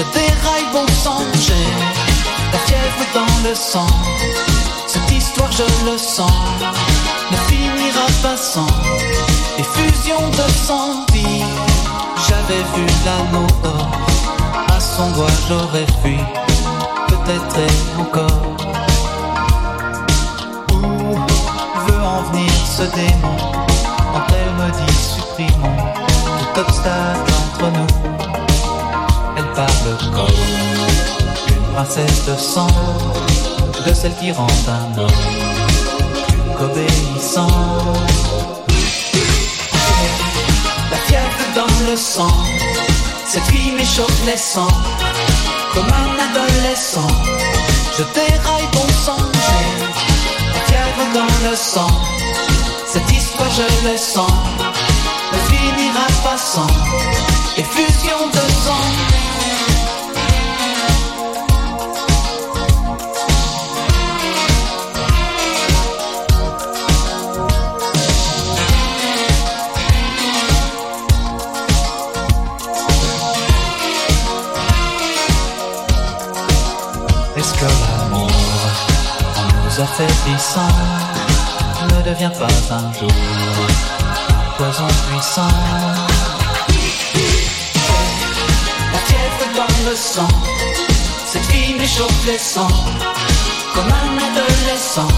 Je déraille bon sang, j'ai la fièvre dans le sang. Cette histoire, je le sens, ne finira pas sans effusion de sang. J'avais vu l'anneau d'or, à son doigt j'aurais fui, peut-être et encore. Où veut en venir ce démon? Quand elle me dit supprimons tout obstacle entre nous? Une princesse de sang, de celle qui rend un homme qu'obéissant. La fièvre dans le sang, cette fille m'échauffe les sangs, comme un adolescent. Je déraille bon sang, la fièvre dans le sang, cette histoire je le sens, ne finira pas sans effusion affaiblissant, ne devient pas un jour poison puissant La fièvre dans le sang, cette fille m'échauffe les sangs, comme un adolescent.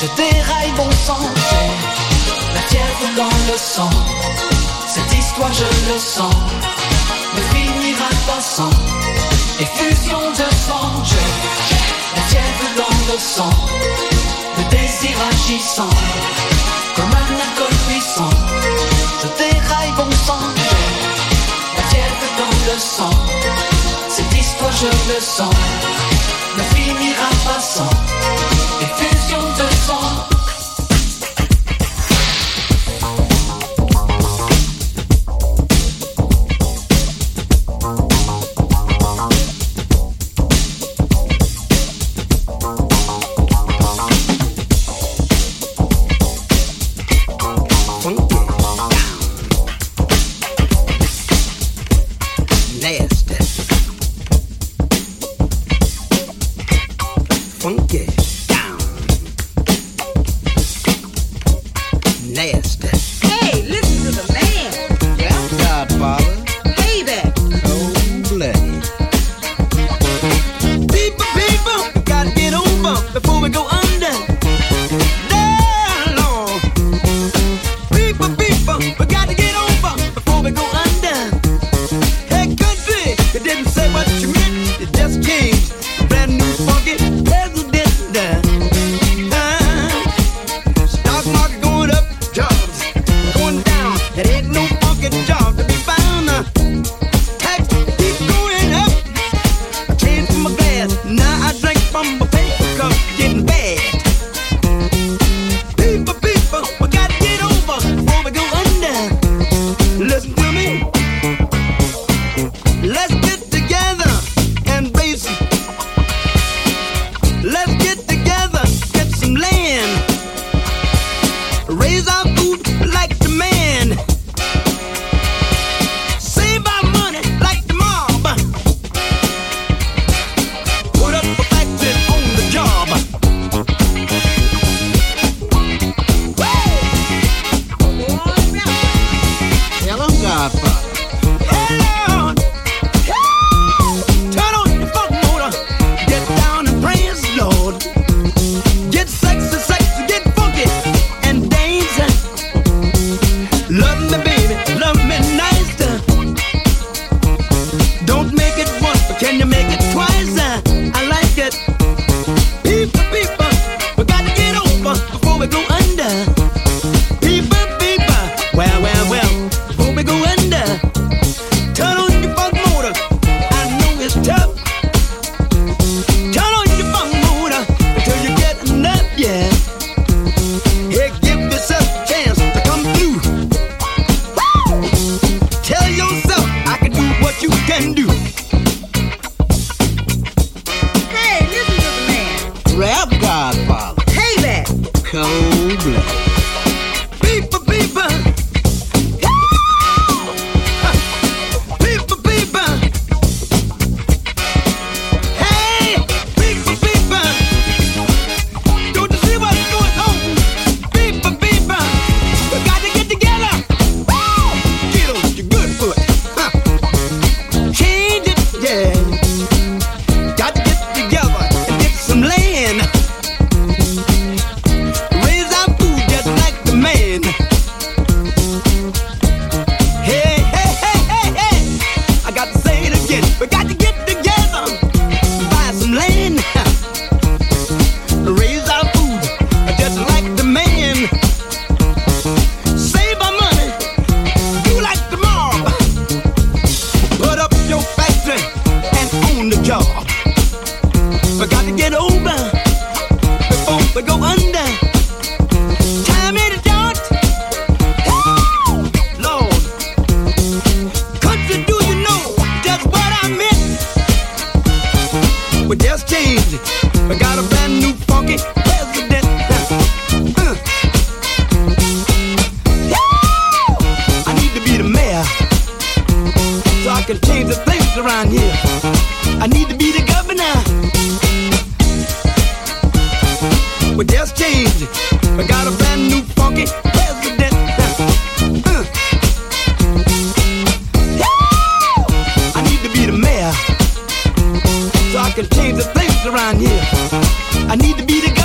Je déraille bon sang, la fièvre dans le sang, cette histoire je le sens, ne finira pas sans effusion de sang. La fièvre dans le sang, le désir agissant, comme un alcool puissant. Je déraille bon sang, la fièvre dans le sang, cette histoire je le sens, ne finira pas sans I can change the things around here. I need to be the governor. Well, just change. I got a brand new funky president. Uh. I need to be the mayor. So I can change the things around here. I need to be the governor.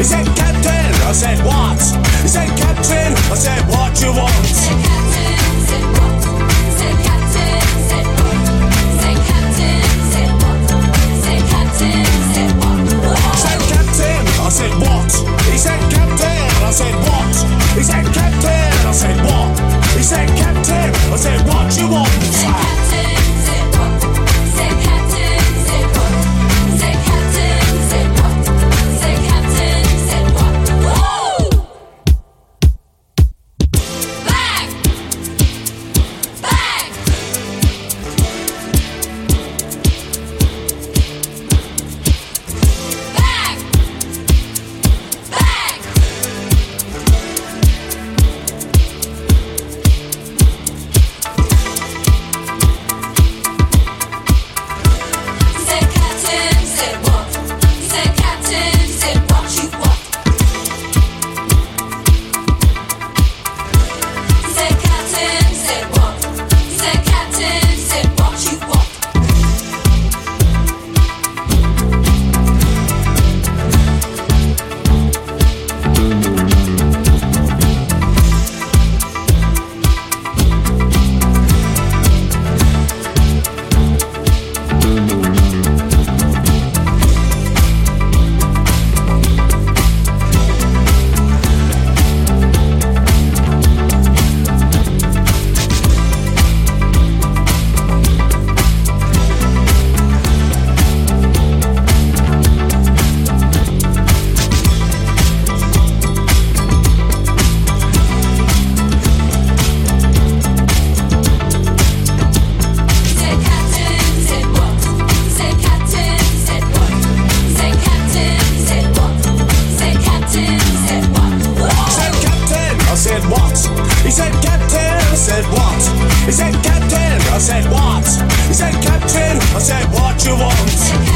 He said, Captain, I said, what? He said, Captain, I said, what you want? Said, Captain, said, Captain, said. Said, what? Said, said, Captain, I said, what? He said, Captain, I said, what? He said, Captain, I said, what? He said, Captain, I said, what you want? Captain, He said, Captain, I said, what? He said, Captain, I said, what you want?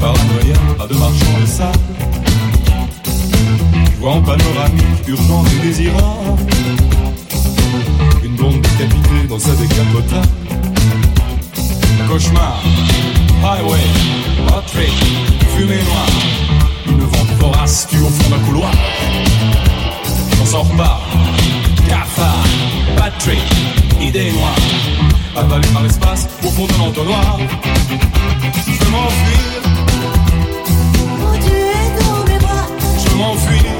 paranoïa pas de marchands de sable. Je vois en panoramique, urgent et désirant, une blonde décapitée dans sa décapotable. Cauchemar, highway, hot trick, fumée noire, une vente vorace qui au fond d'un couloir. On s'en repart, cafard, batterie, idée noire, avalé par l'espace au fond de l'entonnoir. Je. m'enfuir.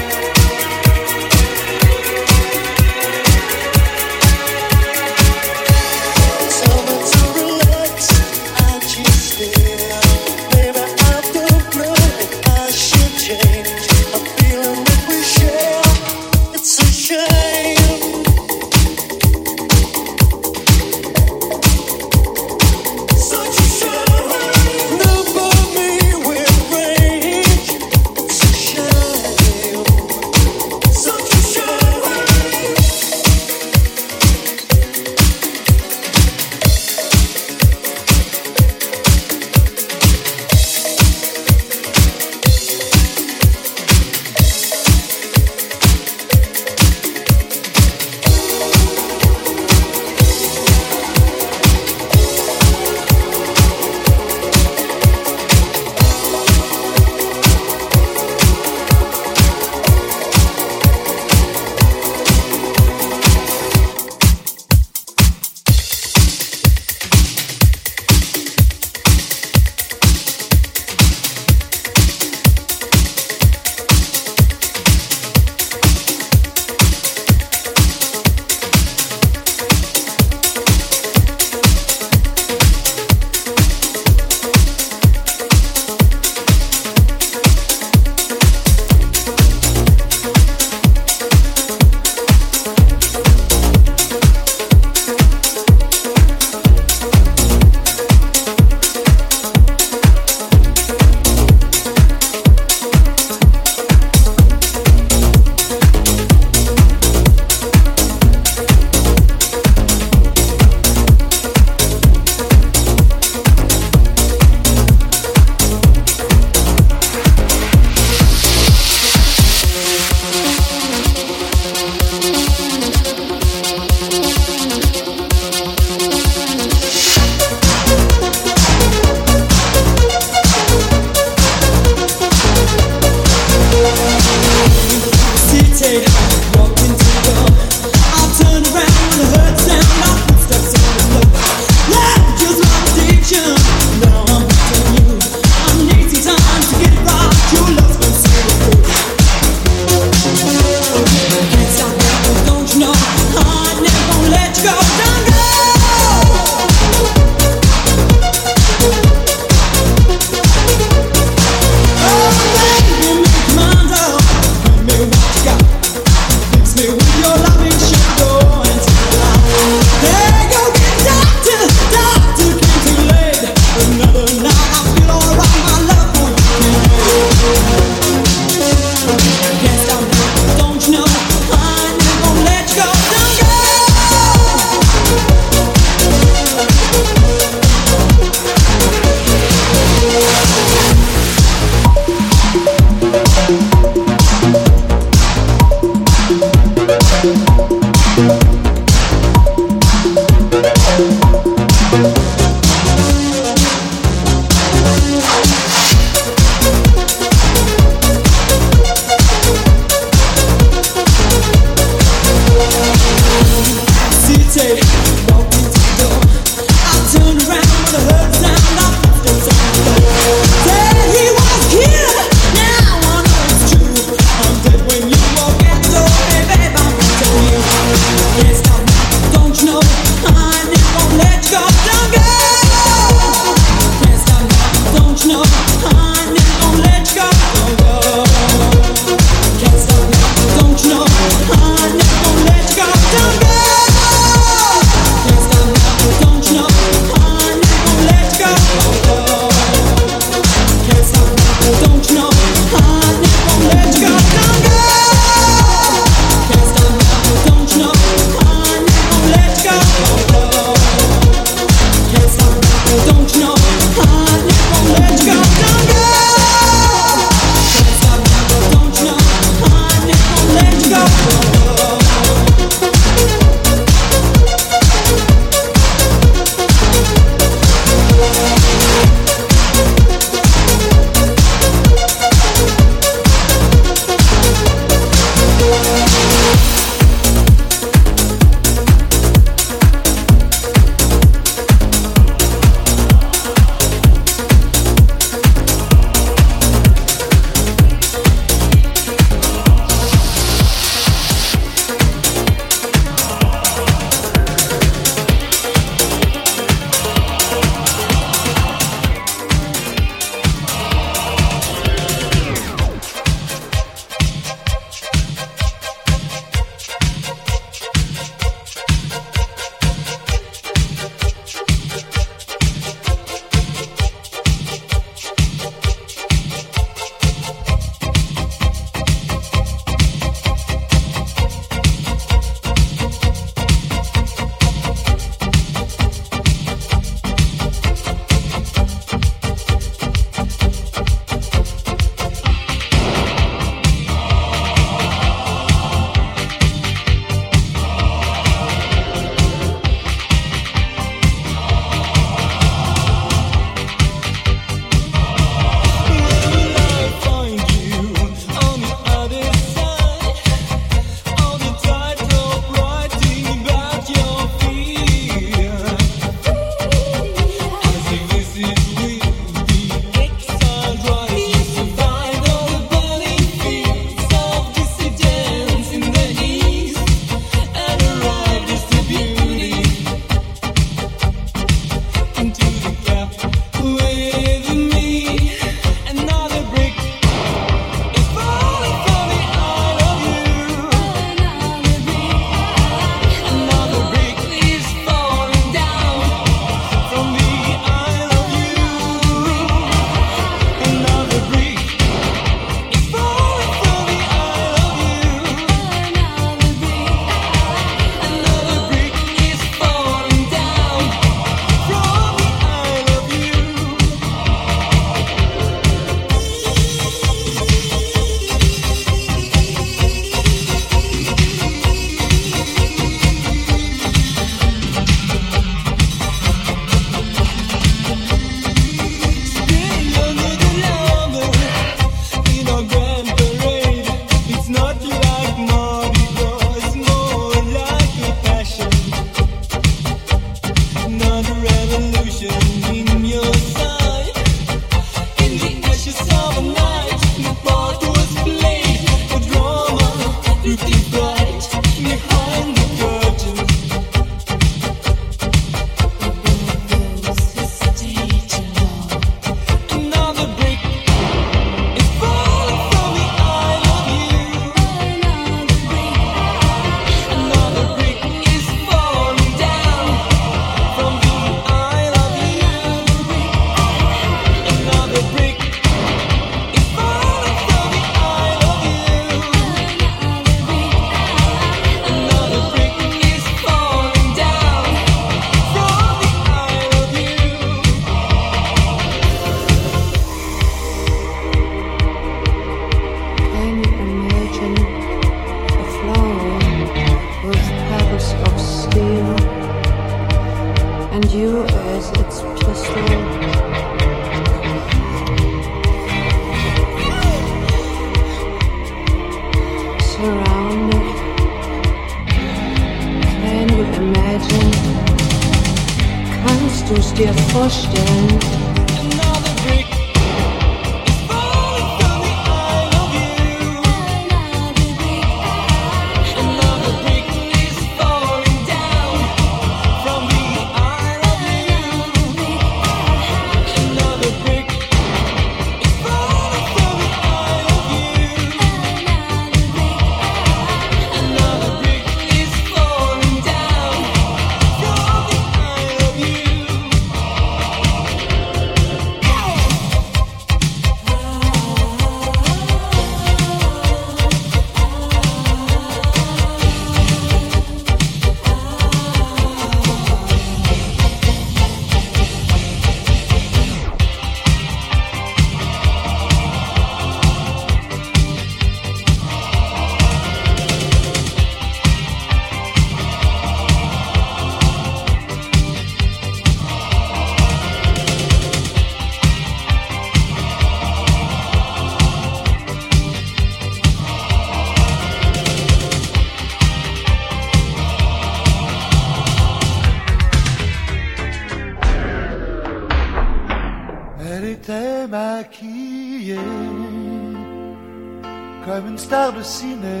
Une star de ciné,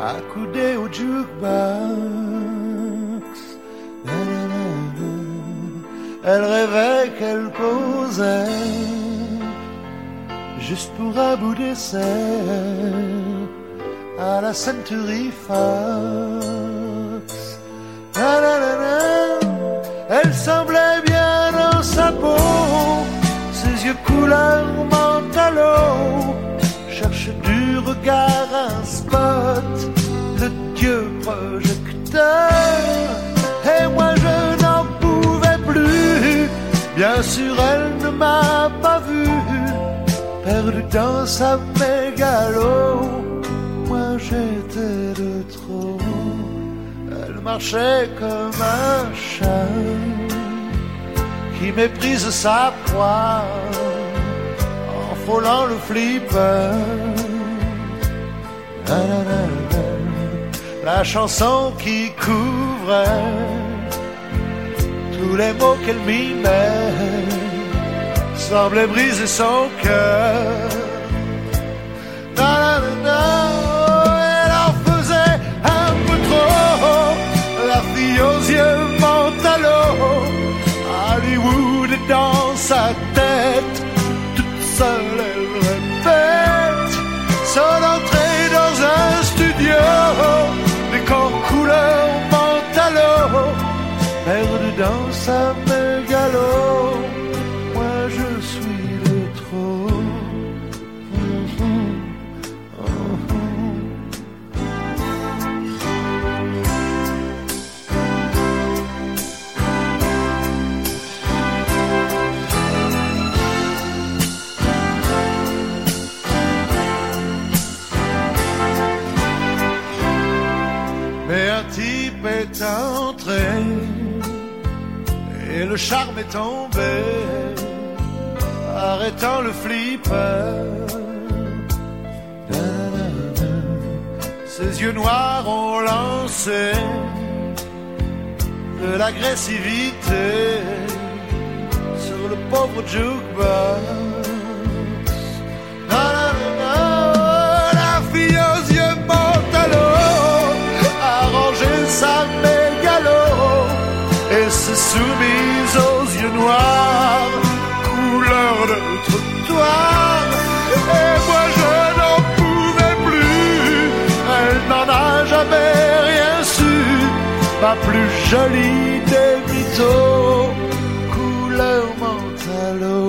accoudée au jukebox. Elle rêvait qu'elle posait juste pour un bout d'essai à la Century Fox. Elle semblait bien dans sa peau, ses yeux couleur regard un spot, le dieu projecteur. Et moi je n'en pouvais plus, bien sûr elle ne m'a pas vu, perdu dans sa mégalo. Moi j'étais de trop. Elle marchait comme un chat qui méprise sa proie en frôlant le flipper. La chanson qui couvrait tous les mots qu'elle mimait semblait briser son cœur. Elle en faisait un peu trop, la fille aux yeux mentalo. Hollywood dans sa le charme est tombé, arrêtant le flipper. Ses yeux noirs ont lancé de l'agressivité sur le pauvre jukebox. La fille aux yeux mentalo a rangé sa mégalo s'est soumise aux yeux noirs, couleur de trottoir. Et moi je n'en pouvais plus, elle n'en a jamais rien su, ma plus jolie des mythos, couleur mentalo.